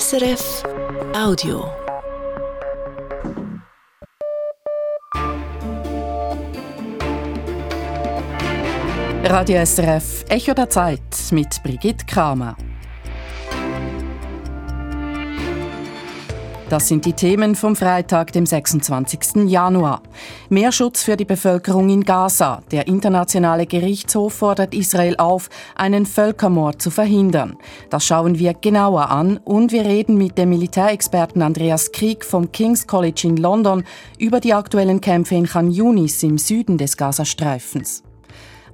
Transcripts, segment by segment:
SRF Audio. Radio SRF Echo der Zeit mit Brigitte Kramer. Das sind die Themen vom Freitag, dem 26. Januar. Mehr Schutz für die Bevölkerung in Gaza. Der internationale Gerichtshof fordert Israel auf, einen Völkermord zu verhindern. Das schauen wir genauer an und wir reden mit dem Militärexperten Andreas Krieg vom King's College in London über die aktuellen Kämpfe in Khan Yunis im Süden des Gazastreifens.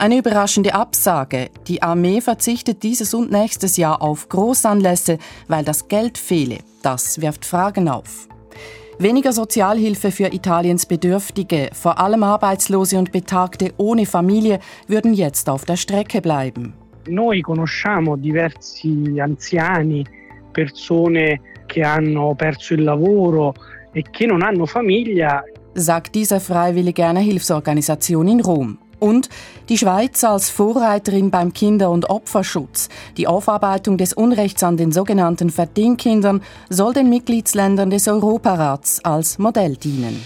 Eine überraschende Absage. Die Armee verzichtet dieses und nächstes Jahr auf Großanlässe, weil das Geld fehle. Das wirft Fragen auf. Weniger Sozialhilfe für Italiens Bedürftige, vor allem Arbeitslose und Betagte ohne Familie, würden jetzt auf der Strecke bleiben. Noi conosciamo diversi anziani, persone che hanno perso il lavoro e che non hanno famiglia, sagt diese freiwillige einer Hilfsorganisation in Rom. Und die Schweiz als Vorreiterin beim Kinder- und Opferschutz. Die Aufarbeitung des Unrechts an den sogenannten Verdingkindern soll den Mitgliedsländern des Europarats als Modell dienen.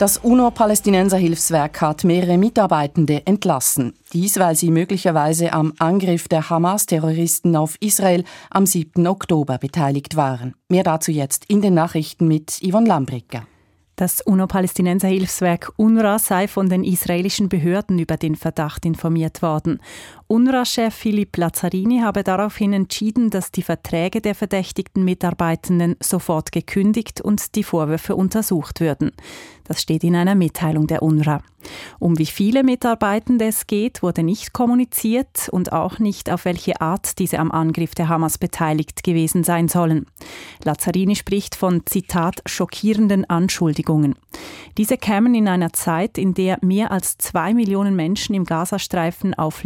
Das UNO-Palästinenser-Hilfswerk hat mehrere Mitarbeitende entlassen. Dies, weil sie möglicherweise am Angriff der Hamas-Terroristen auf Israel am 7. Oktober beteiligt waren. Mehr dazu jetzt in den Nachrichten mit Yvonne Lambricker. Das UNO-Palästinenser-Hilfswerk UNRWA sei von den israelischen Behörden über den Verdacht informiert worden. UNRWA-Chef Philipp Lazzarini habe daraufhin entschieden, dass die Verträge der verdächtigten Mitarbeitenden sofort gekündigt und die Vorwürfe untersucht würden. Das steht in einer Mitteilung der UNRWA. Um wie viele Mitarbeitende es geht, wurde nicht kommuniziert und auch nicht, auf welche Art diese am Angriff der Hamas beteiligt gewesen sein sollen. Lazzarini spricht von, Zitat, schockierenden Anschuldigungen. Diese kämen in einer Zeit, in der mehr als zwei Millionen Menschen im Gazastreifen auf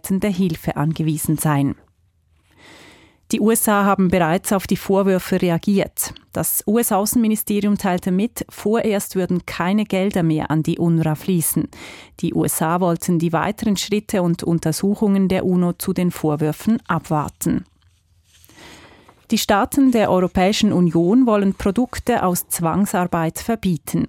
lebensrettende Hilfe angewiesen seien. Die USA haben bereits auf die Vorwürfe reagiert. Das US-Außenministerium teilte mit, vorerst würden keine Gelder mehr an die UNRWA fließen. Die USA wollten die weiteren Schritte und Untersuchungen der UNO zu den Vorwürfen abwarten. Die Staaten der Europäischen Union wollen Produkte aus Zwangsarbeit verbieten.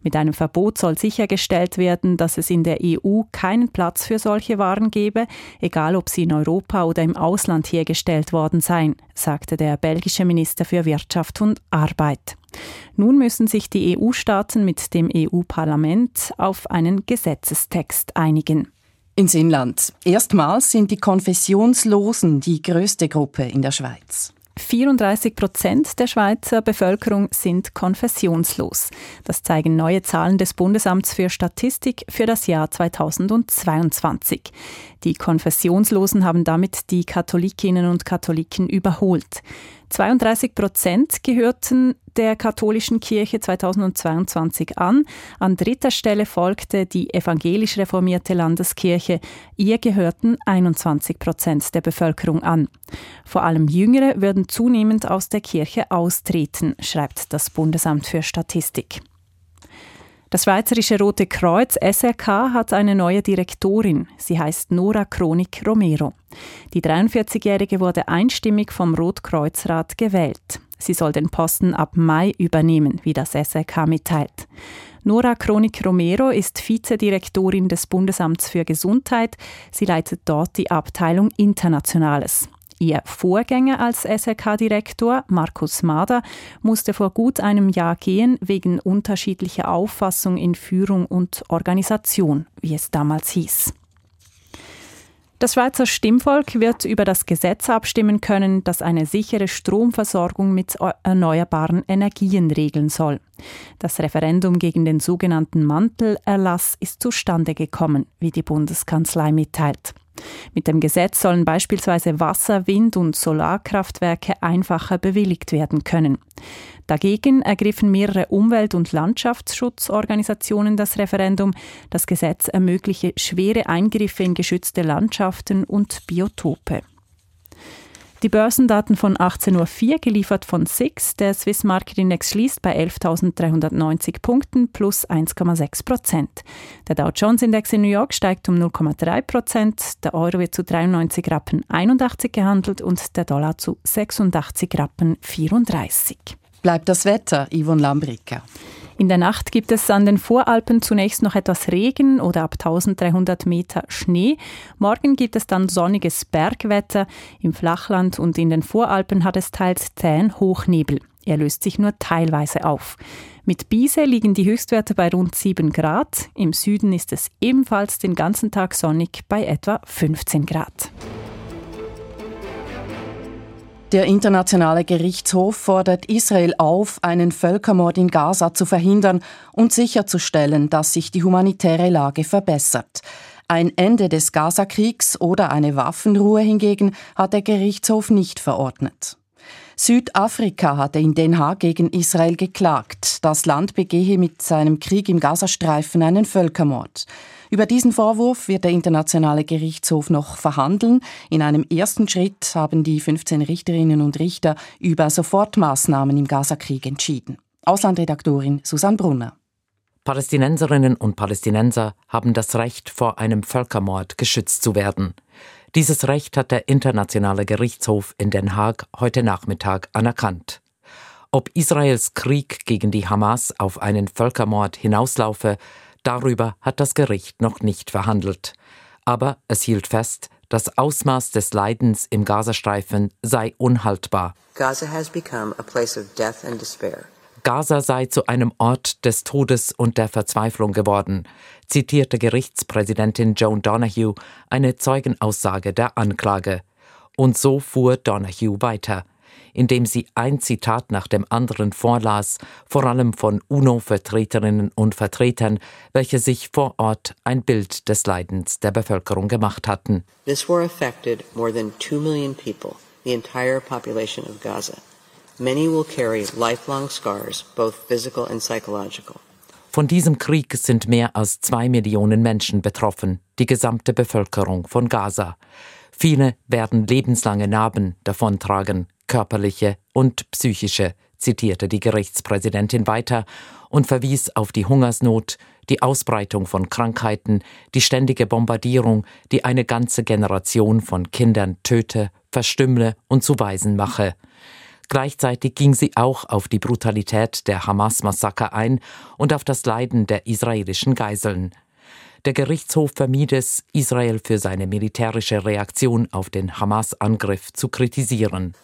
Mit einem Verbot soll sichergestellt werden, dass es in der EU keinen Platz für solche Waren gebe, egal ob sie in Europa oder im Ausland hergestellt worden seien, sagte der belgische Minister für Wirtschaft und Arbeit. Nun müssen sich die EU-Staaten mit dem EU-Parlament auf einen Gesetzestext einigen. Ins Inland. Erstmals sind die Konfessionslosen die größte Gruppe in der Schweiz. 34 Prozent der Schweizer Bevölkerung sind konfessionslos. Das zeigen neue Zahlen des Bundesamts für Statistik für das Jahr 2022. Die Konfessionslosen haben damit die Katholikinnen und Katholiken überholt. 32 Prozent gehörten der katholischen Kirche 2022 an. An dritter Stelle folgte die evangelisch reformierte Landeskirche. Ihr gehörten 21 Prozent der Bevölkerung an. Vor allem Jüngere würden zunehmend aus der Kirche austreten, schreibt das Bundesamt für Statistik. Das Schweizerische Rote Kreuz SRK hat eine neue Direktorin. Sie heißt Nora Chronik Romero. Die 43-Jährige wurde einstimmig vom Rotkreuzrat gewählt. Sie soll den Posten ab Mai übernehmen, wie das SRK mitteilt. Nora Chronik Romero ist Vizedirektorin des Bundesamts für Gesundheit. Sie leitet dort die Abteilung Internationales. Ihr Vorgänger als SRK-Direktor, Markus Mader, musste vor gut einem Jahr gehen wegen unterschiedlicher Auffassung in Führung und Organisation, wie es damals hieß. Das Schweizer Stimmvolk wird über das Gesetz abstimmen können, das eine sichere Stromversorgung mit erneuerbaren Energien regeln soll. Das Referendum gegen den sogenannten Mantelerlass ist zustande gekommen, wie die Bundeskanzlei mitteilt. Mit dem Gesetz sollen beispielsweise Wasser-, Wind- und Solarkraftwerke einfacher bewilligt werden können. Dagegen ergriffen mehrere Umwelt- und Landschaftsschutzorganisationen das Referendum. Das Gesetz ermögliche schwere Eingriffe in geschützte Landschaften und Biotope. Die Börsendaten von 18.04 Uhr geliefert von SIX. Der Swiss Market Index schließt bei 11.390 Punkten plus 1,6 Prozent. Der Dow Jones Index in New York steigt um 0,3 Prozent. Der Euro wird zu 93 Rappen 81 gehandelt und der Dollar zu 86 Rappen 34. Bleibt das Wetter, Yvonne Lambricka. In der Nacht gibt es an den Voralpen zunächst noch etwas Regen oder ab 1300 Meter Schnee. Morgen gibt es dann sonniges Bergwetter. Im Flachland und in den Voralpen hat es teils zähen Hochnebel. Er löst sich nur teilweise auf. Mit Biese liegen die Höchstwerte bei rund 7 Grad. Im Süden ist es ebenfalls den ganzen Tag sonnig bei etwa 15 Grad. Der Internationale Gerichtshof fordert Israel auf, einen Völkermord in Gaza zu verhindern und sicherzustellen, dass sich die humanitäre Lage verbessert. Ein Ende des Gazakriegs oder eine Waffenruhe hingegen hat der Gerichtshof nicht verordnet. Südafrika hatte in Den Haag gegen Israel geklagt. Das Land begehe mit seinem Krieg im Gazastreifen einen Völkermord. Über diesen Vorwurf wird der Internationale Gerichtshof noch verhandeln. In einem ersten Schritt haben die 15 Richterinnen und Richter über Sofortmaßnahmen im Gazakrieg entschieden. Auslandredaktorin Susanne Brunner. Palästinenserinnen und Palästinenser haben das Recht, vor einem Völkermord geschützt zu werden. Dieses Recht hat der Internationale Gerichtshof in Den Haag heute Nachmittag anerkannt. Ob Israels Krieg gegen die Hamas auf einen Völkermord hinauslaufe, Darüber hat das Gericht noch nicht verhandelt. Aber es hielt fest, das Ausmaß des Leidens im Gazastreifen sei unhaltbar. Gaza has become a place of death and despair. Gaza sei zu einem Ort des Todes und der Verzweiflung geworden, zitierte Gerichtspräsidentin Joan Donahue eine Zeugenaussage der Anklage. Und so fuhr Donahue weiter indem sie ein Zitat nach dem anderen vorlas, vor allem von UNO-Vertreterinnen und Vertretern, welche sich vor Ort ein Bild des Leidens der Bevölkerung gemacht hatten. This war affected more than two million people, the entire population of Gaza. Many will carry lifelong scars, both physical and psychological. Von diesem Krieg sind mehr als zwei Millionen Menschen betroffen, die gesamte Bevölkerung von Gaza. Viele werden lebenslange Narben davontragen, körperliche und psychische, zitierte die Gerichtspräsidentin weiter und verwies auf die Hungersnot, die Ausbreitung von Krankheiten, die ständige Bombardierung, die eine ganze Generation von Kindern töte, verstümmle und zu Waisen mache. Gleichzeitig ging sie auch auf die Brutalität der Hamas-Massaker ein und auf das Leiden der israelischen Geiseln. Der Gerichtshof vermied es, Israel für seine militärische Reaktion auf den Hamas-Angriff zu kritisieren.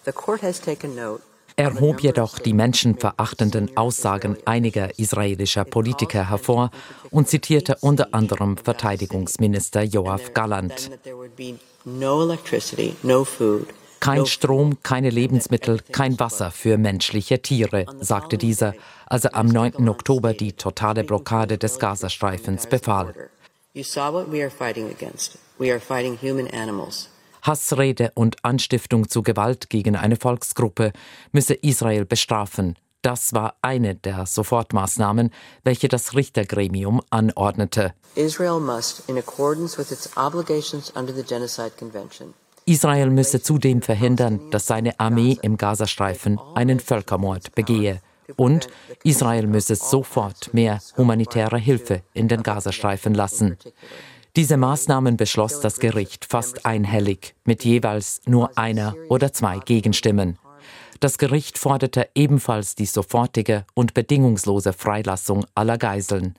Er hob jedoch die menschenverachtenden Aussagen einiger israelischer Politiker hervor und zitierte unter anderem Verteidigungsminister Joachim Galland. Kein Strom, keine Lebensmittel, kein Wasser für menschliche Tiere, sagte dieser, als er am 9. Oktober die totale Blockade des Gazastreifens befahl. You saw what we are fighting against. We are fighting human animals. Hassrede und Anstiftung zu Gewalt gegen eine Volksgruppe müsse Israel bestrafen. Das war eine der Sofortmaßnahmen, welche das Richtergremium anordnete. Israel must, in accordance with its obligations under the Genocide Convention, Israel müsse zudem verhindern, dass seine Armee im Gazastreifen einen Völkermord begehe. Und Israel müsse sofort mehr humanitäre Hilfe in den Gazastreifen lassen. Diese Maßnahmen beschloss das Gericht fast einhellig mit jeweils nur einer oder zwei Gegenstimmen. Das Gericht forderte ebenfalls die sofortige und bedingungslose Freilassung aller Geiseln.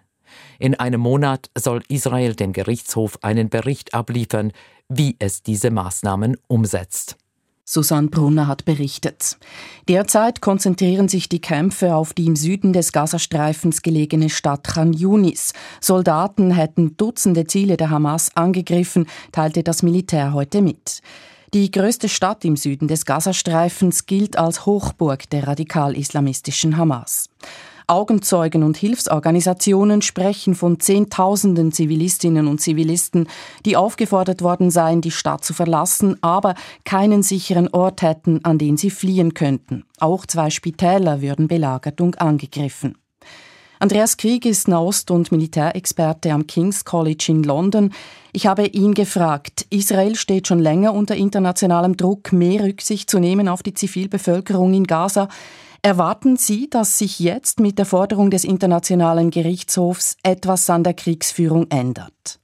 In einem Monat soll Israel dem Gerichtshof einen Bericht abliefern, wie es diese Maßnahmen umsetzt. Susanne Brunner hat berichtet. Derzeit konzentrieren sich die Kämpfe auf die im Süden des Gazastreifens gelegene Stadt Khan Yunis. Soldaten hätten Dutzende Ziele der Hamas angegriffen, teilte das Militär heute mit. Die größte Stadt im Süden des Gazastreifens gilt als Hochburg der radikal-islamistischen Hamas. Augenzeugen und Hilfsorganisationen sprechen von Zehntausenden Zivilistinnen und Zivilisten, die aufgefordert worden seien, die Stadt zu verlassen, aber keinen sicheren Ort hätten, an den sie fliehen könnten. Auch zwei Spitäler würden belagert und angegriffen. Andreas Krieg ist Nahost- und Militärexperte am King's College in London. Ich habe ihn gefragt, Israel steht schon länger unter internationalem Druck, mehr Rücksicht zu nehmen auf die Zivilbevölkerung in Gaza. Erwarten Sie, dass sich jetzt mit der Forderung des Internationalen Gerichtshofs etwas an der Kriegsführung ändert?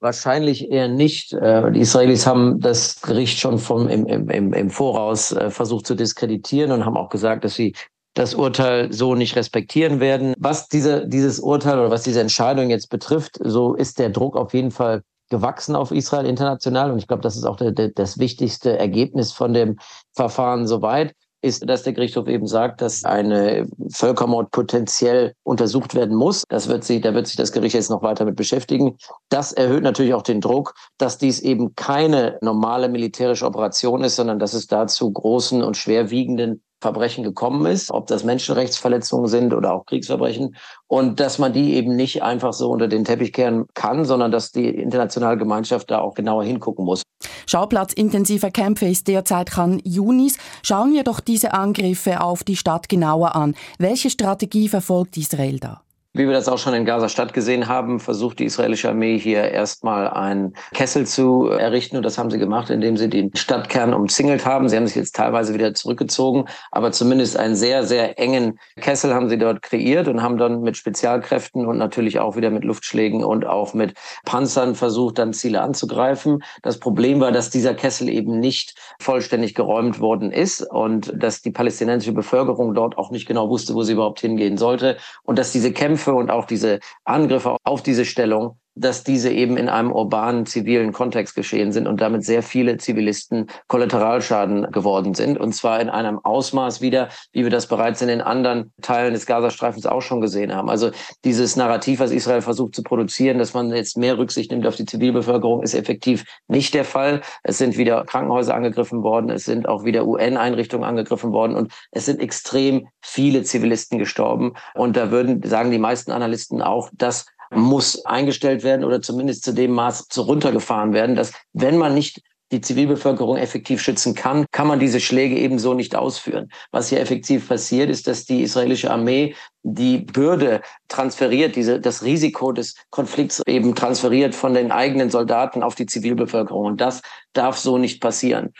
Wahrscheinlich eher nicht. Äh, die Israelis haben das Gericht schon vom, im, im, im Voraus äh, versucht zu diskreditieren und haben auch gesagt, dass sie das Urteil so nicht respektieren werden. Was diese, dieses Urteil oder was diese Entscheidung jetzt betrifft, so ist der Druck auf jeden Fall gewachsen auf Israel international. Und ich glaube, das ist auch der, der, das wichtigste Ergebnis von dem Verfahren soweit ist, dass der Gerichtshof eben sagt, dass eine Völkermord potenziell untersucht werden muss. Das wird sie, da wird sich das Gericht jetzt noch weiter mit beschäftigen. Das erhöht natürlich auch den Druck, dass dies eben keine normale militärische Operation ist, sondern dass es dazu großen und schwerwiegenden Verbrechen gekommen ist, ob das Menschenrechtsverletzungen sind oder auch Kriegsverbrechen und dass man die eben nicht einfach so unter den Teppich kehren kann, sondern dass die internationale Gemeinschaft da auch genauer hingucken muss. Schauplatz intensiver Kämpfe ist derzeit Khan Yunis. Schauen wir doch diese Angriffe auf die Stadt genauer an. Welche Strategie verfolgt Israel da? Wie wir das auch schon in Gaza-Stadt gesehen haben, versucht die israelische Armee hier erstmal einen Kessel zu errichten. Und das haben sie gemacht, indem sie den Stadtkern umzingelt haben. Sie haben sich jetzt teilweise wieder zurückgezogen, aber zumindest einen sehr, sehr engen Kessel haben sie dort kreiert und haben dann mit Spezialkräften und natürlich auch wieder mit Luftschlägen und auch mit Panzern versucht, dann Ziele anzugreifen. Das Problem war, dass dieser Kessel eben nicht vollständig geräumt worden ist und dass die palästinensische Bevölkerung dort auch nicht genau wusste, wo sie überhaupt hingehen sollte und dass diese Kämpfe Kämpfe und auch diese Angriffe auf diese Stellung, dass diese eben in einem urbanen zivilen Kontext geschehen sind und damit sehr viele Zivilisten Kollateralschaden geworden sind. Und zwar in einem Ausmaß wieder, wie wir das bereits in den anderen Teilen des Gazastreifens auch schon gesehen haben. Also dieses Narrativ, was Israel versucht zu produzieren, dass man jetzt mehr Rücksicht nimmt auf die Zivilbevölkerung, ist effektiv nicht der Fall. Es sind wieder Krankenhäuser angegriffen worden, es sind auch wieder UN-Einrichtungen angegriffen worden und es sind extrem viele Zivilisten gestorben. Und da würden, sagen die meisten Analysten auch, dass muss eingestellt werden oder zumindest zu dem Maß runtergefahren werden, dass wenn man nicht die Zivilbevölkerung effektiv schützen kann, kann man diese Schläge ebenso nicht ausführen. Was hier effektiv passiert, ist, dass die israelische Armee die Bürde transferiert, diese, das Risiko des Konflikts eben transferiert von den eigenen Soldaten auf die Zivilbevölkerung. Und das darf so nicht passieren.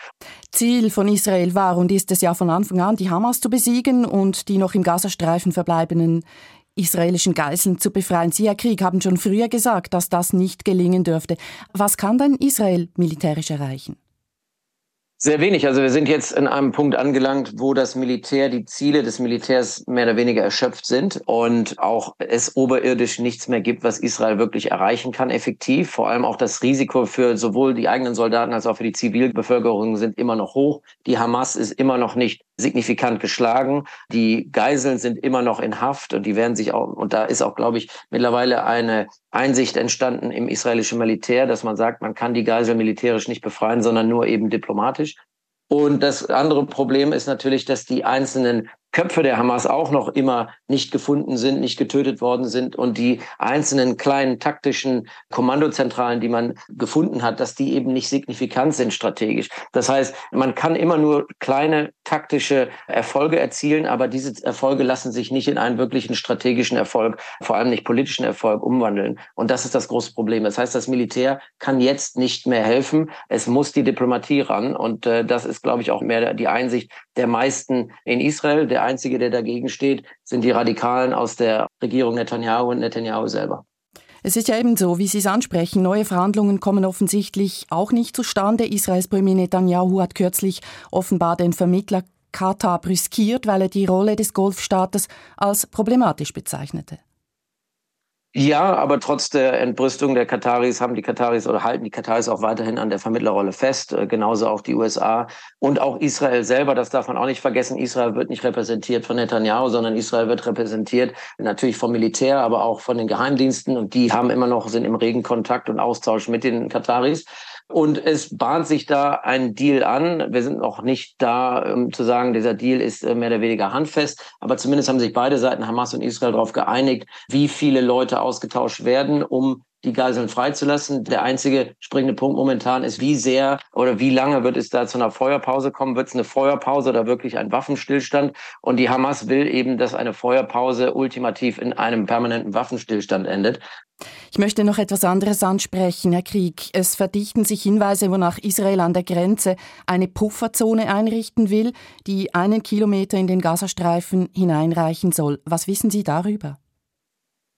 Ziel von Israel war und ist es ja von Anfang an, die Hamas zu besiegen und die noch im Gazastreifen verbleibenden israelischen Geiseln zu befreien. Sie, Herr Krieg, haben schon früher gesagt, dass das nicht gelingen dürfte. Was kann denn Israel militärisch erreichen? Sehr wenig. Also wir sind jetzt in einem Punkt angelangt, wo das Militär, die Ziele des Militärs mehr oder weniger erschöpft sind und auch es oberirdisch nichts mehr gibt, was Israel wirklich erreichen kann, effektiv. Vor allem auch das Risiko für sowohl die eigenen Soldaten als auch für die Zivilbevölkerung sind immer noch hoch. Die Hamas ist immer noch nicht signifikant geschlagen. Die Geiseln sind immer noch in Haft und die werden sich auch, und da ist auch, glaube ich, mittlerweile eine Einsicht entstanden im israelischen Militär, dass man sagt, man kann die Geisel militärisch nicht befreien, sondern nur eben diplomatisch. Und das andere Problem ist natürlich, dass die einzelnen Köpfe der Hamas auch noch immer nicht gefunden sind, nicht getötet worden sind und die einzelnen kleinen taktischen Kommandozentralen, die man gefunden hat, dass die eben nicht signifikant sind strategisch. Das heißt, man kann immer nur kleine taktische Erfolge erzielen, aber diese Erfolge lassen sich nicht in einen wirklichen strategischen Erfolg, vor allem nicht politischen Erfolg umwandeln. Und das ist das große Problem. Das heißt, das Militär kann jetzt nicht mehr helfen. Es muss die Diplomatie ran. Und äh, das ist, glaube ich, auch mehr die Einsicht der meisten in Israel. Der Einzige, der dagegen steht, sind die Radikalen aus der Regierung Netanyahu und Netanyahu selber. Es ist ja eben so, wie Sie es ansprechen, neue Verhandlungen kommen offensichtlich auch nicht zustande. Israels Premier Netanyahu hat kürzlich offenbar den Vermittler Katar brüskiert, weil er die Rolle des Golfstaates als problematisch bezeichnete. Ja, aber trotz der Entbrüstung der Kataris haben die Kataris oder halten die Kataris auch weiterhin an der Vermittlerrolle fest, äh, genauso auch die USA und auch Israel selber, das darf man auch nicht vergessen. Israel wird nicht repräsentiert von Netanyahu, sondern Israel wird repräsentiert natürlich vom Militär, aber auch von den Geheimdiensten und die haben immer noch, sind im regen Kontakt und Austausch mit den Kataris. Und es bahnt sich da ein Deal an. Wir sind noch nicht da, um zu sagen, dieser Deal ist äh, mehr oder weniger handfest. Aber zumindest haben sich beide Seiten, Hamas und Israel, darauf geeinigt, wie viele Leute ausgetauscht werden, um die Geiseln freizulassen. Der einzige springende Punkt momentan ist, wie sehr oder wie lange wird es da zu einer Feuerpause kommen? Wird es eine Feuerpause oder wirklich ein Waffenstillstand? Und die Hamas will eben, dass eine Feuerpause ultimativ in einem permanenten Waffenstillstand endet. Ich möchte noch etwas anderes ansprechen, Herr Krieg. Es verdichten sich Hinweise, wonach Israel an der Grenze eine Pufferzone einrichten will, die einen Kilometer in den Gazastreifen hineinreichen soll. Was wissen Sie darüber?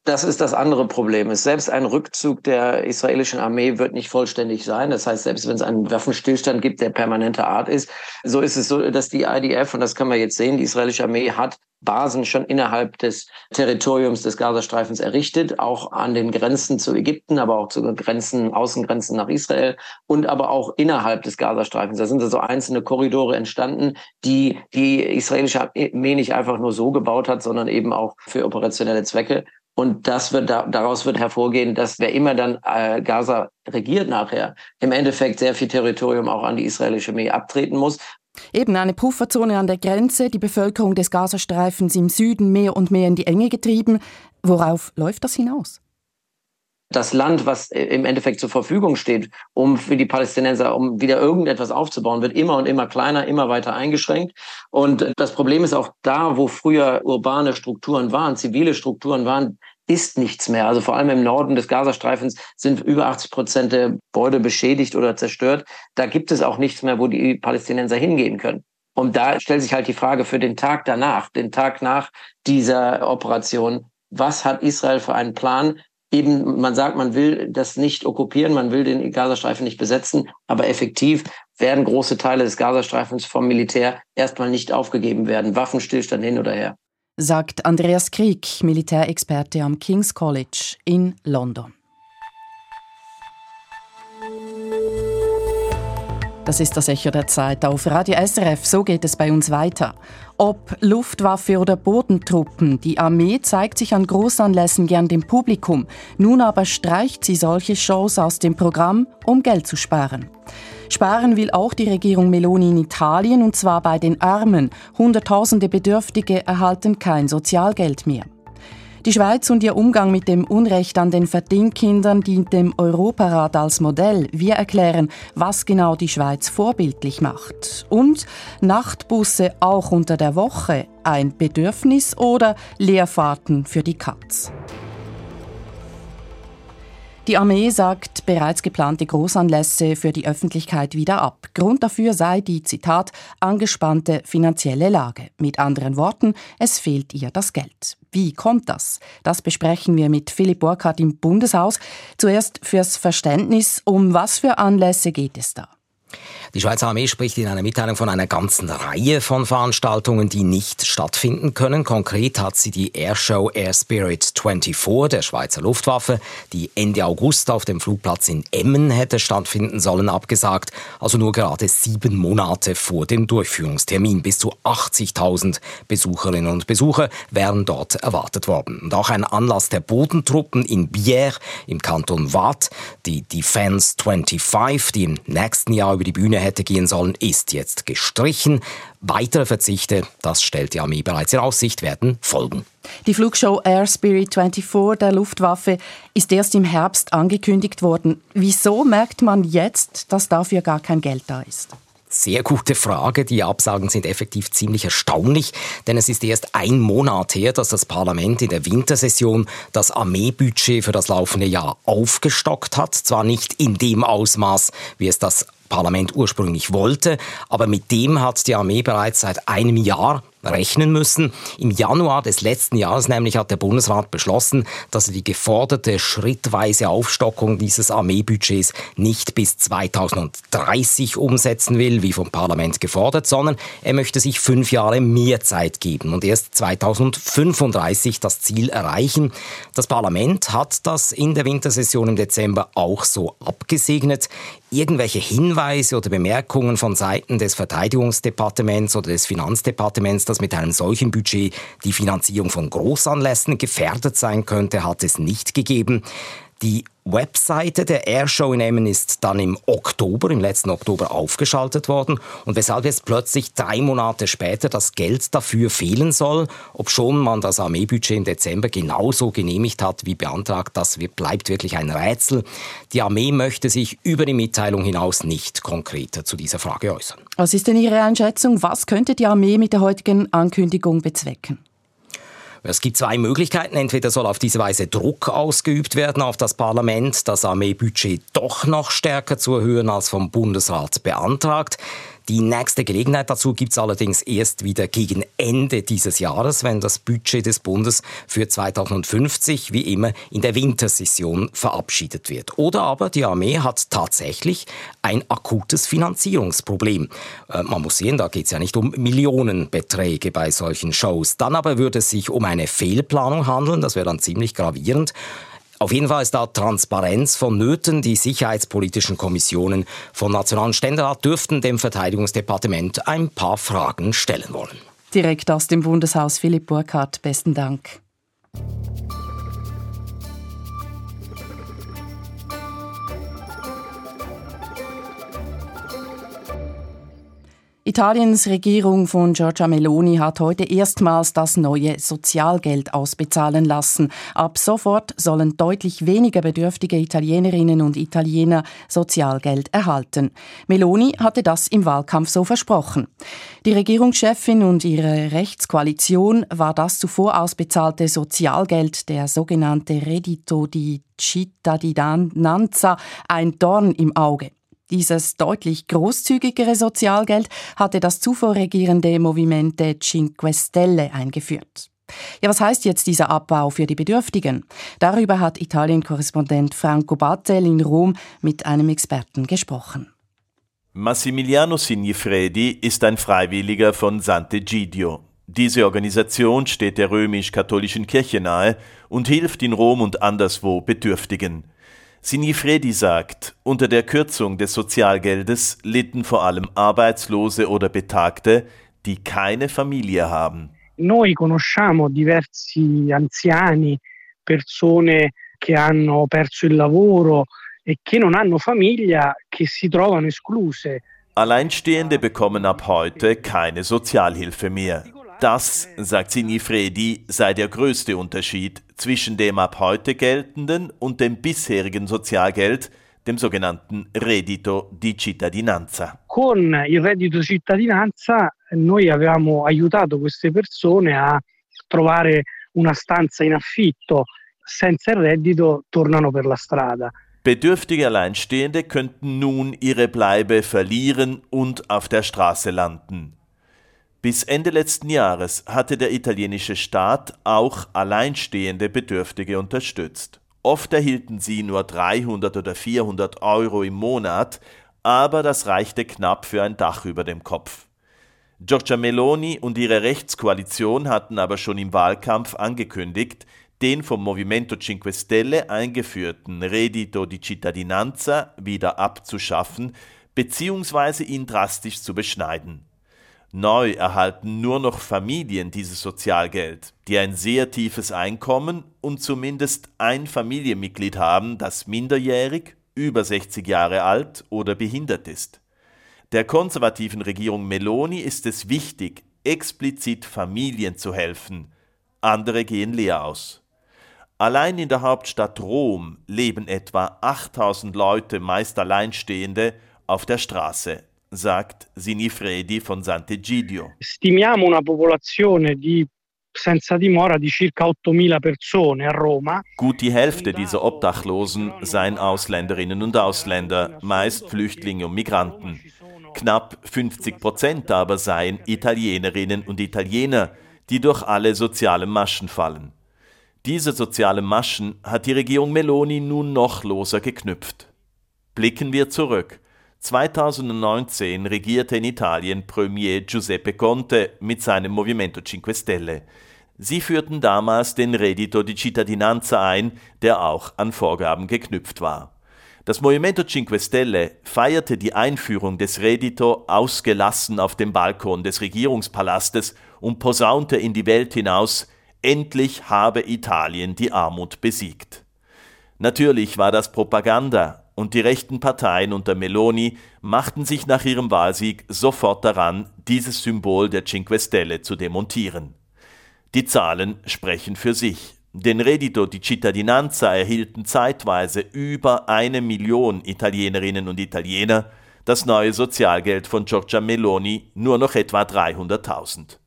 Das ist das andere Problem. Selbst ein Rückzug der israelischen Armee wird nicht vollständig sein. Das heißt, selbst wenn es einen Waffenstillstand gibt, der permanenter Art ist, so ist es so, dass die IDF, und das können wir jetzt sehen, die israelische Armee hat Basen schon innerhalb des Territoriums des Gazastreifens errichtet, auch an den Grenzen zu Ägypten, aber auch zu Grenzen, Außengrenzen nach Israel und aber auch innerhalb des Gazastreifens. Da sind also einzelne Korridore entstanden, die die israelische Armee nicht einfach nur so gebaut hat, sondern eben auch für operationelle Zwecke. Und das wird daraus wird hervorgehen, dass wer immer dann äh, Gaza regiert nachher, im Endeffekt sehr viel Territorium auch an die israelische Armee abtreten muss. Eben eine Pufferzone an der Grenze, die Bevölkerung des Gazastreifens im Süden mehr und mehr in die Enge getrieben. Worauf läuft das hinaus? das Land, was im Endeffekt zur Verfügung steht, um für die Palästinenser, um wieder irgendetwas aufzubauen, wird immer und immer kleiner, immer weiter eingeschränkt. Und das Problem ist auch da, wo früher urbane Strukturen waren, zivile Strukturen waren, ist nichts mehr. Also vor allem im Norden des Gazastreifens sind über 80 Prozent der Gebäude beschädigt oder zerstört. Da gibt es auch nichts mehr, wo die Palästinenser hingehen können. Und da stellt sich halt die Frage für den Tag danach, den Tag nach dieser Operation, was hat Israel für einen Plan? Eben, man sagt, man will das nicht okkupieren, man will den Gazastreifen nicht besetzen, aber effektiv werden große Teile des Gazastreifens vom Militär erstmal nicht aufgegeben werden. Waffenstillstand hin oder her sagt Andreas Krieg, Militärexperte am King's College in London. Das ist das Echo der Zeit auf Radio SRF. So geht es bei uns weiter. Ob Luftwaffe oder Bodentruppen, die Armee zeigt sich an Großanlässen gern dem Publikum. Nun aber streicht sie solche Shows aus dem Programm, um Geld zu sparen. Sparen will auch die Regierung Meloni in Italien und zwar bei den Armen. Hunderttausende Bedürftige erhalten kein Sozialgeld mehr. Die Schweiz und ihr Umgang mit dem Unrecht an den Verdingkindern dient dem Europarat als Modell. Wir erklären, was genau die Schweiz vorbildlich macht. Und Nachtbusse auch unter der Woche ein Bedürfnis oder Leerfahrten für die Katz. Die Armee sagt bereits geplante Großanlässe für die Öffentlichkeit wieder ab. Grund dafür sei die, Zitat, angespannte finanzielle Lage. Mit anderen Worten, es fehlt ihr das Geld. Wie kommt das? Das besprechen wir mit Philipp Burkhardt im Bundeshaus. Zuerst fürs Verständnis, um was für Anlässe geht es da? Die Schweizer Armee spricht in einer Mitteilung von einer ganzen Reihe von Veranstaltungen, die nicht stattfinden können. Konkret hat sie die Airshow Air Spirit 24 der Schweizer Luftwaffe, die Ende August auf dem Flugplatz in Emmen hätte stattfinden sollen, abgesagt. Also nur gerade sieben Monate vor dem Durchführungstermin. Bis zu 80.000 Besucherinnen und Besucher wären dort erwartet worden. Und auch ein Anlass der Bodentruppen in Bière im Kanton Waadt, die Defense 25, die im nächsten Jahr über die Bühne hätte gehen sollen, ist jetzt gestrichen. Weitere Verzichte, das stellt die Armee bereits in Aussicht, werden folgen. Die Flugshow Air Spirit 24 der Luftwaffe ist erst im Herbst angekündigt worden. Wieso merkt man jetzt, dass dafür gar kein Geld da ist? Sehr gute Frage. Die Absagen sind effektiv ziemlich erstaunlich, denn es ist erst ein Monat her, dass das Parlament in der Wintersession das Armeebudget für das laufende Jahr aufgestockt hat. Zwar nicht in dem Ausmaß, wie es das Parlament ursprünglich wollte, aber mit dem hat die Armee bereits seit einem Jahr rechnen müssen. Im Januar des letzten Jahres nämlich hat der Bundesrat beschlossen, dass er die geforderte schrittweise Aufstockung dieses Armeebudgets nicht bis 2030 umsetzen will, wie vom Parlament gefordert, sondern er möchte sich fünf Jahre mehr Zeit geben und erst 2035 das Ziel erreichen. Das Parlament hat das in der Wintersession im Dezember auch so abgesegnet. Irgendwelche Hinweise oder Bemerkungen von Seiten des Verteidigungsdepartements oder des Finanzdepartements, dass mit einem solchen Budget die Finanzierung von Großanlässen gefährdet sein könnte, hat es nicht gegeben. Die Webseite der Airshow in Emmen ist dann im Oktober, im letzten Oktober aufgeschaltet worden und weshalb jetzt plötzlich drei Monate später das Geld dafür fehlen soll, obschon man das Armeebudget im Dezember genauso genehmigt hat wie beantragt, das bleibt wirklich ein Rätsel. Die Armee möchte sich über die Mitteilung hinaus nicht konkreter zu dieser Frage äußern. Was ist denn Ihre Einschätzung? Was könnte die Armee mit der heutigen Ankündigung bezwecken? Es gibt zwei Möglichkeiten. Entweder soll auf diese Weise Druck ausgeübt werden auf das Parlament, das Armeebudget doch noch stärker zu erhöhen als vom Bundesrat beantragt. Die nächste Gelegenheit dazu gibt es allerdings erst wieder gegen Ende dieses Jahres, wenn das Budget des Bundes für 2050 wie immer in der Wintersession verabschiedet wird. Oder aber die Armee hat tatsächlich ein akutes Finanzierungsproblem. Äh, man muss sehen, da geht es ja nicht um Millionenbeträge bei solchen Shows. Dann aber würde es sich um eine Fehlplanung handeln, das wäre dann ziemlich gravierend. Auf jeden Fall ist da Transparenz vonnöten. Die sicherheitspolitischen Kommissionen vom Nationalen Ständerat dürften dem Verteidigungsdepartement ein paar Fragen stellen wollen. Direkt aus dem Bundeshaus Philipp Burkhardt, besten Dank. Italiens Regierung von Giorgia Meloni hat heute erstmals das neue Sozialgeld ausbezahlen lassen. Ab sofort sollen deutlich weniger bedürftige Italienerinnen und Italiener Sozialgeld erhalten. Meloni hatte das im Wahlkampf so versprochen. Die Regierungschefin und ihre Rechtskoalition war das zuvor ausbezahlte Sozialgeld, der sogenannte Reddito di Cittadinanza, ein Dorn im Auge. Dieses deutlich großzügigere Sozialgeld hatte das zuvor regierende Movimente Cinque Stelle eingeführt. Ja, was heißt jetzt dieser Abbau für die Bedürftigen? Darüber hat Italien-Korrespondent Franco Battel in Rom mit einem Experten gesprochen. Massimiliano Signifredi ist ein Freiwilliger von Sant'Egidio. Diese Organisation steht der römisch-katholischen Kirche nahe und hilft in Rom und anderswo Bedürftigen. Sinifredi sagt, unter der Kürzung des Sozialgeldes litten vor allem Arbeitslose oder Betagte, die keine Familie haben. Noi conosciamo diversi anziani, persone che hanno perso il lavoro e che non hanno famiglia, che si trovano escluse. Alleinstehende bekommen ab heute keine Sozialhilfe mehr. Das, sagt Sinifredi, sei der größte Unterschied zwischen dem ab heute geltenden und dem bisherigen Sozialgeld, dem sogenannten Reddito di cittadinanza. Con il reddito cittadinanza noi avevamo aiutato queste persone a trovare una stanza in affitto. Senza il reddito tornano per la strada. Bedürftige Alleinstehende könnten nun ihre Bleibe verlieren und auf der Straße landen. Bis Ende letzten Jahres hatte der italienische Staat auch alleinstehende Bedürftige unterstützt. Oft erhielten sie nur 300 oder 400 Euro im Monat, aber das reichte knapp für ein Dach über dem Kopf. Giorgia Meloni und ihre Rechtskoalition hatten aber schon im Wahlkampf angekündigt, den vom Movimento Cinque Stelle eingeführten Reddito di Cittadinanza wieder abzuschaffen bzw. ihn drastisch zu beschneiden. Neu erhalten nur noch Familien dieses Sozialgeld, die ein sehr tiefes Einkommen und zumindest ein Familienmitglied haben, das minderjährig, über 60 Jahre alt oder behindert ist. Der konservativen Regierung Meloni ist es wichtig, explizit Familien zu helfen. Andere gehen leer aus. Allein in der Hauptstadt Rom leben etwa 8000 Leute, meist Alleinstehende, auf der Straße sagt Sinifredi von Sant'Egidio. Stimiamo una popolazione di senza dimora di circa 8.000 persone a Roma. Gut die Hälfte dieser Obdachlosen seien Ausländerinnen und Ausländer, meist Flüchtlinge und Migranten. Knapp 50 Prozent aber seien Italienerinnen und Italiener, die durch alle sozialen Maschen fallen. Diese sozialen Maschen hat die Regierung Meloni nun noch loser geknüpft. Blicken wir zurück. 2019 regierte in Italien Premier Giuseppe Conte mit seinem Movimento Cinque Stelle. Sie führten damals den Reddito di Cittadinanza ein, der auch an Vorgaben geknüpft war. Das Movimento Cinque Stelle feierte die Einführung des Reddito ausgelassen auf dem Balkon des Regierungspalastes und posaunte in die Welt hinaus, endlich habe Italien die Armut besiegt. Natürlich war das Propaganda, und die rechten Parteien unter Meloni machten sich nach ihrem Wahlsieg sofort daran, dieses Symbol der Cinque Stelle zu demontieren. Die Zahlen sprechen für sich. Den Reddito di Cittadinanza erhielten zeitweise über eine Million Italienerinnen und Italiener, das neue Sozialgeld von Giorgia Meloni nur noch etwa 300.000.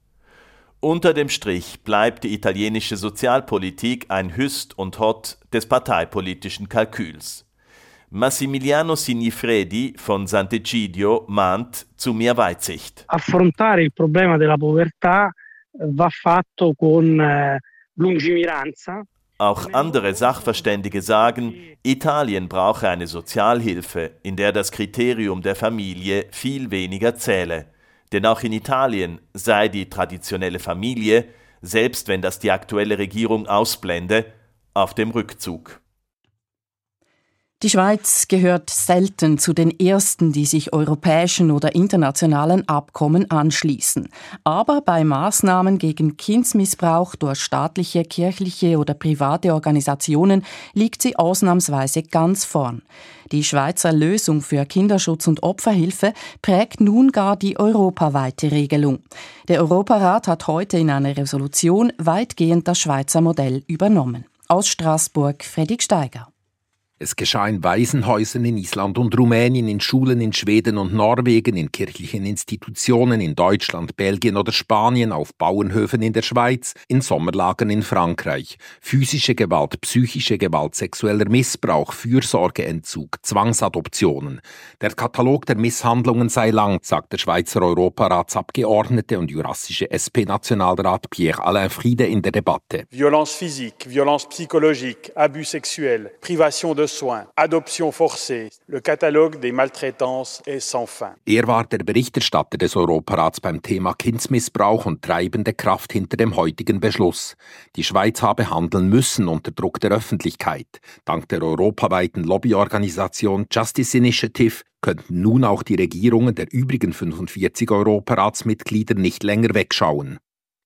Unter dem Strich bleibt die italienische Sozialpolitik ein Hüst und Hott des parteipolitischen Kalküls. Massimiliano Signifredi von Sant'Egidio mahnt zu mehr Weitsicht. Affrontare il problema della povertà va fatto con eh, lungimiranza. Auch andere Sachverständige sagen, Italien brauche eine Sozialhilfe, in der das Kriterium der Familie viel weniger zähle. Denn auch in Italien sei die traditionelle Familie, selbst wenn das die aktuelle Regierung ausblende, auf dem Rückzug. Die Schweiz gehört selten zu den ersten, die sich europäischen oder internationalen Abkommen anschließen. Aber bei Maßnahmen gegen Kindsmissbrauch durch staatliche, kirchliche oder private Organisationen liegt sie ausnahmsweise ganz vorn. Die Schweizer Lösung für Kinderschutz und Opferhilfe prägt nun gar die europaweite Regelung. Der Europarat hat heute in einer Resolution weitgehend das Schweizer Modell übernommen. Aus Straßburg Fredrik Steiger. Es geschah in Waisenhäusern in Island und Rumänien, in Schulen in Schweden und Norwegen, in kirchlichen Institutionen in Deutschland, Belgien oder Spanien, auf Bauernhöfen in der Schweiz, in Sommerlagern in Frankreich. Physische Gewalt, psychische Gewalt, sexueller Missbrauch, Fürsorgeentzug, Zwangsadoptionen. Der Katalog der Misshandlungen sei lang, sagt der Schweizer Europaratsabgeordnete und jurassische SP-Nationalrat Pierre-Alain Friede in der Debatte. Violence physique, violence psychologique, abus sexuels, privation de soins, Adoption forcée. Le catalogue des maltraitances est sans fin. Er war der Berichterstatter des Europarats beim Thema Kindsmissbrauch und treibende Kraft hinter dem heutigen Beschluss. Die Schweiz habe handeln müssen unter Druck der Öffentlichkeit. Dank der europaweiten Lobbyorganisation Justice Initiative könnten nun auch die Regierungen der übrigen 45 Europaratsmitglieder nicht länger wegschauen.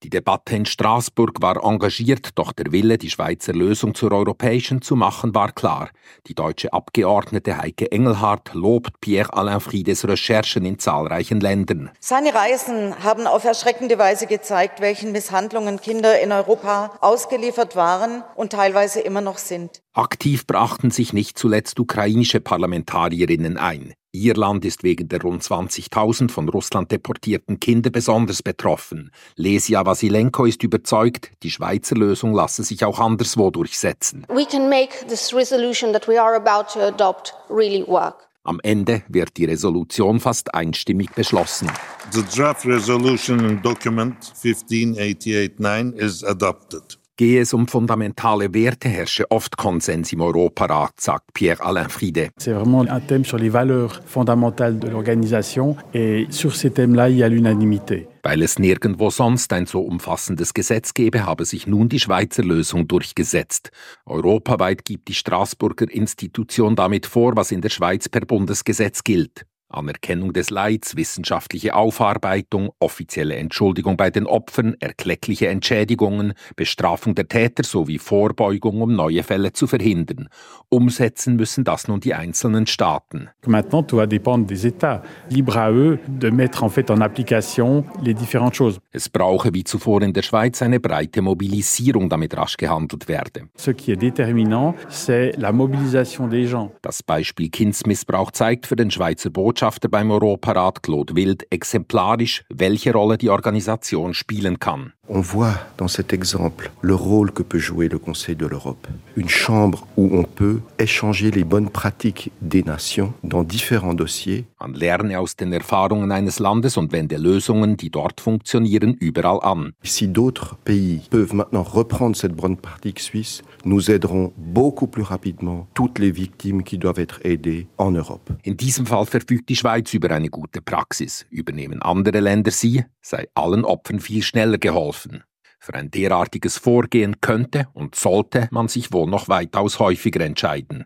Die Debatte in Straßburg war engagiert, doch der Wille, die Schweizer Lösung zur europäischen zu machen, war klar. Die deutsche Abgeordnete Heike Engelhardt lobt Pierre-Alain Friedes Recherchen in zahlreichen Ländern. Seine Reisen haben auf erschreckende Weise gezeigt, welchen Misshandlungen Kinder in Europa ausgeliefert waren und teilweise immer noch sind. Aktiv brachten sich nicht zuletzt ukrainische Parlamentarierinnen ein. Ihr Land ist wegen der rund 20.000 von Russland deportierten Kinder besonders betroffen. Lesia Vasilenko ist überzeugt, die Schweizer Lösung lasse sich auch anderswo durchsetzen. We can make this resolution that we are about to adopt really work. Am Ende wird die Resolution fast einstimmig beschlossen. The draft resolution document 15889 is adopted gehe es um fundamentale Werte, herrsche oft Konsens im Europarat, sagt Pierre-Alain Friede. C'est vraiment un thème sur les valeurs fondamentales de l'organisation et sur ces thèmes-là, il y a l'unanimité. Weil es nirgendwo sonst ein so umfassendes Gesetz gebe, habe sich nun die Schweizer Lösung durchgesetzt. Europaweit gibt die Straßburger Institution damit vor, was in der Schweiz per Bundesgesetz gilt. Anerkennung des Leids, wissenschaftliche Aufarbeitung, offizielle Entschuldigung bei den Opfern, erkleckliche Entschädigungen, Bestrafung der Täter sowie Vorbeugung, um neue Fälle zu verhindern. Umsetzen müssen das nun die einzelnen Staaten. Maintenant, tout va dépendre des États. Libre à eux de mettre en fait en application les différentes choses. Es brauche wie zuvor in der Schweiz eine breite Mobilisierung, damit rasch gehandelt werde. Ce qui est déterminant, c'est la mobilisation des gens. Das Beispiel Kindsmissbrauch zeigt für den Schweizer Botschafter Botschafter beim Europarat Claude Wild exemplarisch, welche Rolle die Organisation spielen kann. On voit dans cet exemple le rôle que peut jouer le Conseil de l'Europe. Une chambre où on peut échanger les bonnes pratiques des nations dans différents dossiers. Man lerne aus den Erfahrungen eines Landes und wende Lösungen, die dort funktionieren, überall an. Si d'autres pays peuvent maintenant reprendre cette bonne pratique suisse, nous aiderons beaucoup plus rapidement toutes les victimes qui doivent être aidées en Europe. In diesem Fall verfügt die Schweiz über eine gute Praxis. Übernehmen andere Länder sie, sei allen Opfern viel schneller geholfen. Für ein derartiges Vorgehen könnte und sollte man sich wohl noch weitaus häufiger entscheiden.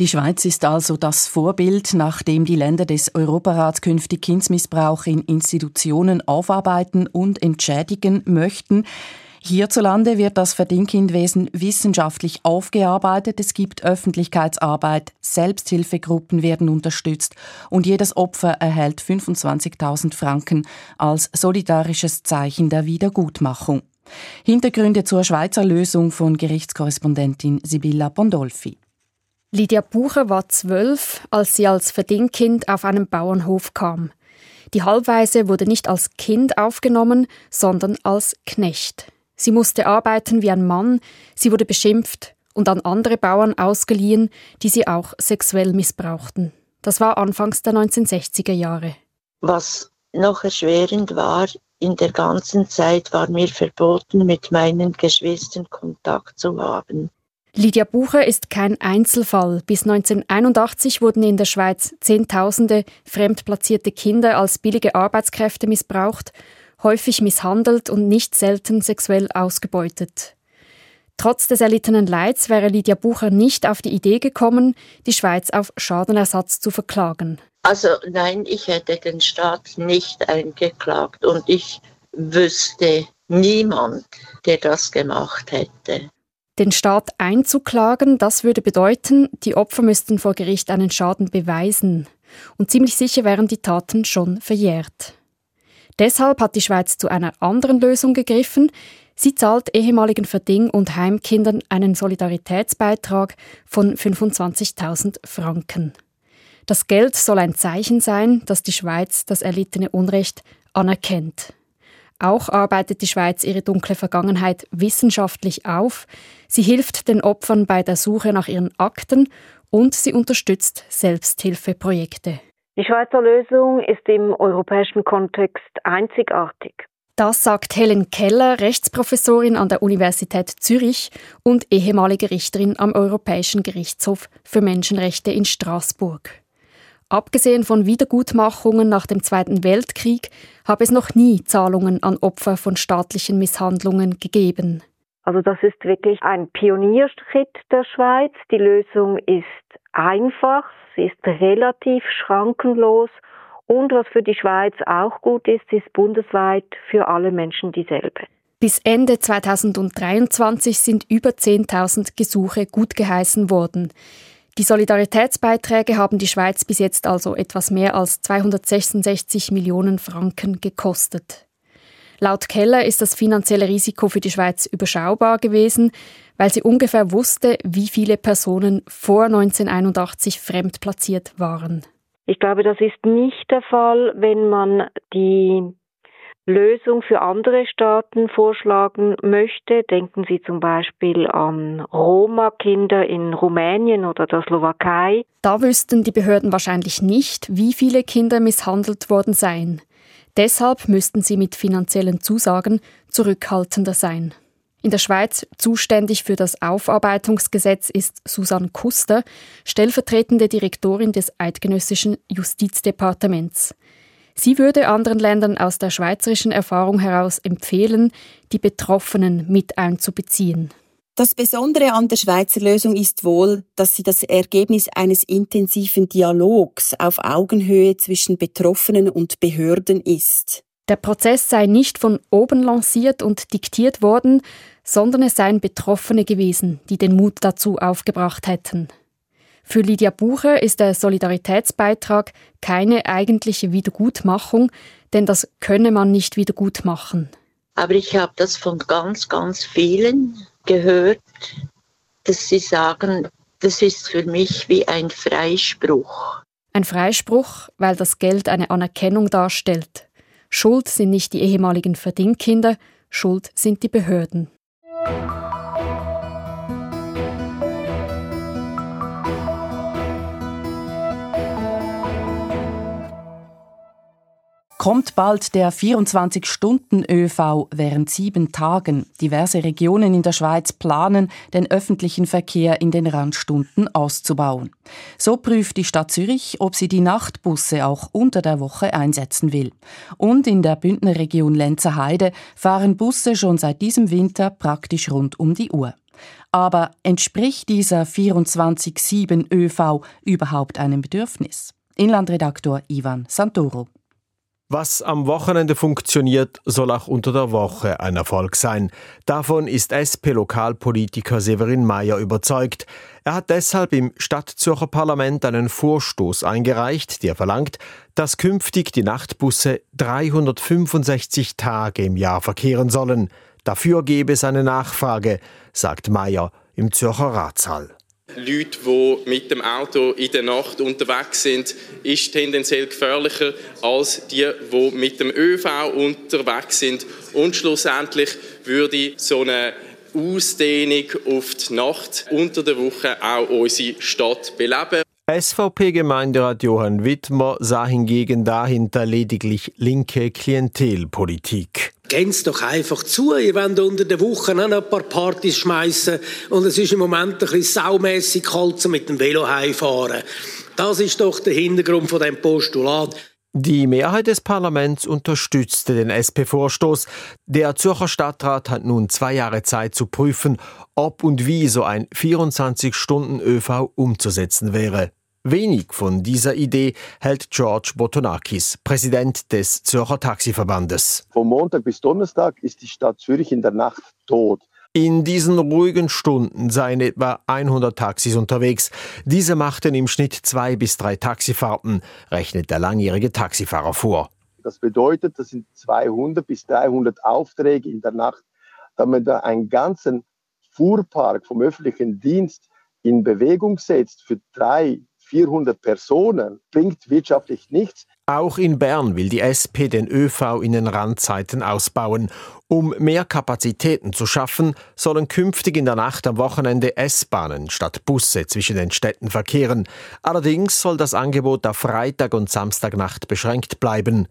Die Schweiz ist also das Vorbild, nach dem die Länder des Europarats künftig Kindsmissbrauch in Institutionen aufarbeiten und entschädigen möchten. Hierzulande wird das Verdingkindwesen wissenschaftlich aufgearbeitet, es gibt Öffentlichkeitsarbeit, Selbsthilfegruppen werden unterstützt und jedes Opfer erhält 25.000 Franken als solidarisches Zeichen der Wiedergutmachung. Hintergründe zur Schweizer Lösung von Gerichtskorrespondentin Sibylla Bondolfi. Lydia Bucher war zwölf, als sie als Verdingkind auf einem Bauernhof kam. Die Halbweise wurde nicht als Kind aufgenommen, sondern als Knecht. Sie musste arbeiten wie ein Mann, sie wurde beschimpft und an andere Bauern ausgeliehen, die sie auch sexuell missbrauchten. Das war anfangs der 1960er Jahre. Was noch erschwerend war, in der ganzen Zeit war mir verboten, mit meinen Geschwistern Kontakt zu haben. Lydia Bucher ist kein Einzelfall. Bis 1981 wurden in der Schweiz Zehntausende fremdplatzierte Kinder als billige Arbeitskräfte missbraucht, häufig misshandelt und nicht selten sexuell ausgebeutet. Trotz des erlittenen Leids wäre Lydia Bucher nicht auf die Idee gekommen, die Schweiz auf Schadenersatz zu verklagen. Also nein, ich hätte den Staat nicht eingeklagt und ich wüsste niemand, der das gemacht hätte. Den Staat einzuklagen, das würde bedeuten, die Opfer müssten vor Gericht einen Schaden beweisen. Und ziemlich sicher wären die Taten schon verjährt. Deshalb hat die Schweiz zu einer anderen Lösung gegriffen. Sie zahlt ehemaligen Verding- und Heimkindern einen Solidaritätsbeitrag von 25.000 Franken. Das Geld soll ein Zeichen sein, dass die Schweiz das erlittene Unrecht anerkennt. Auch arbeitet die Schweiz ihre dunkle Vergangenheit wissenschaftlich auf. Sie hilft den Opfern bei der Suche nach ihren Akten und sie unterstützt Selbsthilfeprojekte. Die Schweizer Lösung ist im europäischen Kontext einzigartig. Das sagt Helen Keller, Rechtsprofessorin an der Universität Zürich und ehemalige Richterin am Europäischen Gerichtshof für Menschenrechte in Straßburg. Abgesehen von Wiedergutmachungen nach dem Zweiten Weltkrieg habe es noch nie Zahlungen an Opfer von staatlichen Misshandlungen gegeben. Also das ist wirklich ein Pionierschritt der Schweiz. Die Lösung ist einfach, sie ist relativ schrankenlos und was für die Schweiz auch gut ist, ist bundesweit für alle Menschen dieselbe. Bis Ende 2023 sind über 10.000 Gesuche gutgeheißen worden. Die Solidaritätsbeiträge haben die Schweiz bis jetzt also etwas mehr als 266 Millionen Franken gekostet. Laut Keller ist das finanzielle Risiko für die Schweiz überschaubar gewesen, weil sie ungefähr wusste, wie viele Personen vor 1981 fremdplatziert waren. Ich glaube, das ist nicht der Fall, wenn man die Lösung für andere Staaten vorschlagen möchte. Denken Sie zum Beispiel an Roma-Kinder in Rumänien oder der Slowakei. Da wüssten die Behörden wahrscheinlich nicht, wie viele Kinder misshandelt worden seien. Deshalb müssten sie mit finanziellen Zusagen zurückhaltender sein. In der Schweiz zuständig für das Aufarbeitungsgesetz ist Susanne Kuster, stellvertretende Direktorin des Eidgenössischen Justizdepartements. Sie würde anderen Ländern aus der schweizerischen Erfahrung heraus empfehlen, die Betroffenen mit einzubeziehen. Das Besondere an der Schweizer Lösung ist wohl, dass sie das Ergebnis eines intensiven Dialogs auf Augenhöhe zwischen Betroffenen und Behörden ist. Der Prozess sei nicht von oben lanciert und diktiert worden, sondern es seien Betroffene gewesen, die den Mut dazu aufgebracht hätten. Für Lydia Bucher ist der Solidaritätsbeitrag keine eigentliche Wiedergutmachung, denn das könne man nicht wiedergutmachen. Aber ich habe das von ganz, ganz vielen gehört, dass sie sagen, das ist für mich wie ein Freispruch. Ein Freispruch, weil das Geld eine Anerkennung darstellt. Schuld sind nicht die ehemaligen Verdingkinder, Schuld sind die Behörden. Kommt bald der 24-Stunden-ÖV während sieben Tagen. Diverse Regionen in der Schweiz planen, den öffentlichen Verkehr in den Randstunden auszubauen. So prüft die Stadt Zürich, ob sie die Nachtbusse auch unter der Woche einsetzen will. Und in der Bündnerregion Lenzer Heide fahren Busse schon seit diesem Winter praktisch rund um die Uhr. Aber entspricht dieser 24-7 ÖV überhaupt einem Bedürfnis? Inlandredaktor Ivan Santoro. Was am Wochenende funktioniert, soll auch unter der Woche ein Erfolg sein. Davon ist SP-Lokalpolitiker Severin Mayer überzeugt. Er hat deshalb im Stadtzürcher Parlament einen Vorstoß eingereicht, der verlangt, dass künftig die Nachtbusse 365 Tage im Jahr verkehren sollen. Dafür gebe es eine Nachfrage, sagt Mayer im Zürcher Ratssaal. Leute, die mit dem Auto in der Nacht unterwegs sind, ist tendenziell gefährlicher als die, die mit dem ÖV unterwegs sind. Und schlussendlich würde so eine Ausdehnung auf die Nacht unter der Woche auch unsere Stadt beleben. SVP-Gemeinderat Johann Wittmer sah hingegen dahinter lediglich linke Klientelpolitik. Geht's doch einfach zu. Ihr wollt unter der Woche noch ein paar Partys schmeißen und es ist im Moment ein bisschen saumässig kalt mit dem Velo heimfahren. Das ist doch der Hintergrund von dem Postulat. Die Mehrheit des Parlaments unterstützte den SP-Vorstoß. Der Zürcher Stadtrat hat nun zwei Jahre Zeit zu prüfen, ob und wie so ein 24-Stunden-ÖV umzusetzen wäre. Wenig von dieser Idee hält George Botonakis, Präsident des Zürcher Taxiverbandes. Von Montag bis Donnerstag ist die Stadt Zürich in der Nacht tot. In diesen ruhigen Stunden seien etwa 100 Taxis unterwegs. Diese machten im Schnitt zwei bis drei Taxifahrten, rechnet der langjährige Taxifahrer vor. Das bedeutet, das sind 200 bis 300 Aufträge in der Nacht, damit man da einen ganzen Fuhrpark vom öffentlichen Dienst in Bewegung setzt für drei, 400 Personen bringt wirtschaftlich nichts. Auch in Bern will die SP den ÖV in den Randzeiten ausbauen. Um mehr Kapazitäten zu schaffen, sollen künftig in der Nacht am Wochenende S-Bahnen statt Busse zwischen den Städten verkehren. Allerdings soll das Angebot auf Freitag und Samstagnacht beschränkt bleiben.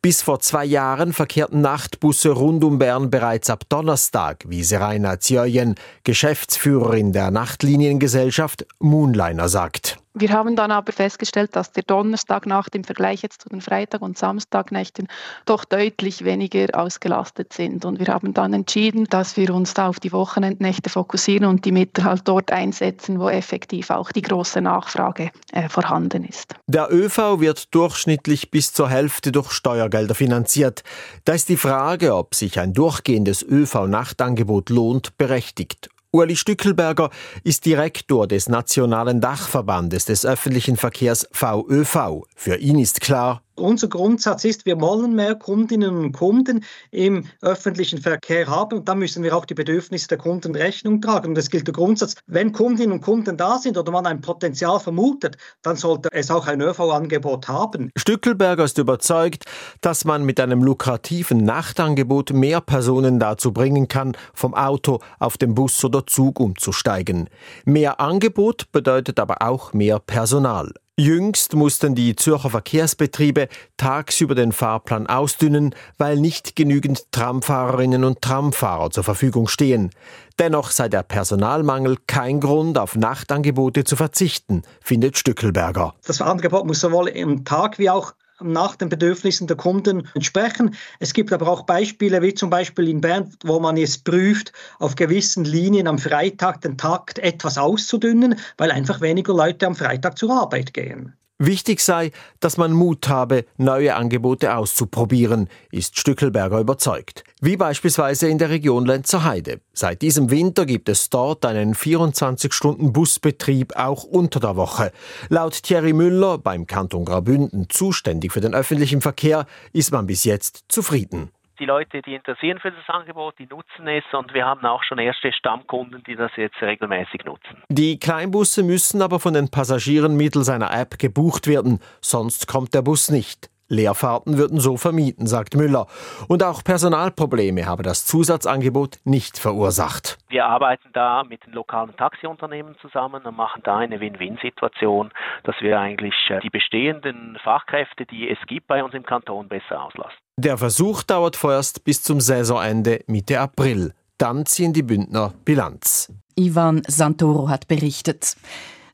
Bis vor zwei Jahren verkehrten Nachtbusse rund um Bern bereits ab Donnerstag, wie Seraina Zjöjen, Geschäftsführerin der Nachtliniengesellschaft Moonliner sagt. Wir haben dann aber festgestellt, dass der Donnerstagnacht im Vergleich jetzt zu den Freitag- und Samstagnächten doch deutlich weniger ausgelastet sind. Und wir haben dann entschieden, dass wir uns da auf die Wochenendnächte fokussieren und die Mittel halt dort einsetzen, wo effektiv auch die große Nachfrage äh, vorhanden ist. Der ÖV wird durchschnittlich bis zur Hälfte durch Steuergelder finanziert. Da ist die Frage, ob sich ein durchgehendes ÖV-Nachtangebot lohnt, berechtigt. Uli Stückelberger ist Direktor des Nationalen Dachverbandes des öffentlichen Verkehrs VÖV. Für ihn ist klar, unser Grundsatz ist, wir wollen mehr Kundinnen und Kunden im öffentlichen Verkehr haben und da müssen wir auch die Bedürfnisse der Kunden Rechnung tragen. Und das gilt der Grundsatz, wenn Kundinnen und Kunden da sind oder man ein Potenzial vermutet, dann sollte es auch ein ÖV-Angebot haben. Stückelberger ist überzeugt, dass man mit einem lukrativen Nachtangebot mehr Personen dazu bringen kann, vom Auto auf den Bus oder Zug umzusteigen. Mehr Angebot bedeutet aber auch mehr Personal. Jüngst mussten die Zürcher Verkehrsbetriebe tagsüber den Fahrplan ausdünnen, weil nicht genügend Tramfahrerinnen und Tramfahrer zur Verfügung stehen. Dennoch sei der Personalmangel kein Grund, auf Nachtangebote zu verzichten, findet Stückelberger. Das Angebot muss sowohl im Tag wie auch nach den Bedürfnissen der Kunden entsprechen. Es gibt aber auch Beispiele, wie zum Beispiel in Bern, wo man es prüft, auf gewissen Linien am Freitag den Takt etwas auszudünnen, weil einfach weniger Leute am Freitag zur Arbeit gehen. Wichtig sei, dass man Mut habe, neue Angebote auszuprobieren, ist Stückelberger überzeugt. Wie beispielsweise in der Region Lenzerheide. Seit diesem Winter gibt es dort einen 24-Stunden-Busbetrieb auch unter der Woche. Laut Thierry Müller, beim Kanton Graubünden zuständig für den öffentlichen Verkehr, ist man bis jetzt zufrieden die Leute, die interessieren für das Angebot, die nutzen es und wir haben auch schon erste Stammkunden, die das jetzt regelmäßig nutzen. Die Kleinbusse müssen aber von den Passagieren mittels einer App gebucht werden, sonst kommt der Bus nicht. Leerfahrten würden so vermieden, sagt Müller. Und auch Personalprobleme habe das Zusatzangebot nicht verursacht. Wir arbeiten da mit den lokalen Taxiunternehmen zusammen und machen da eine Win-Win-Situation, dass wir eigentlich äh, die bestehenden Fachkräfte, die es gibt bei uns im Kanton, besser auslassen. Der Versuch dauert vorerst bis zum Saisonende Mitte April. Dann ziehen die Bündner Bilanz. Ivan Santoro hat berichtet.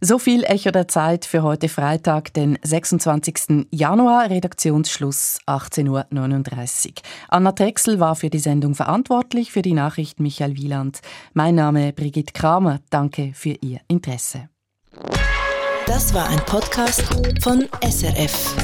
So viel Echo der Zeit für heute Freitag, den 26. Januar, Redaktionsschluss 18.39 Uhr. Anna Drechsel war für die Sendung verantwortlich, für die Nachricht Michael Wieland. Mein Name Brigitte Kramer. Danke für Ihr Interesse. Das war ein Podcast von SRF.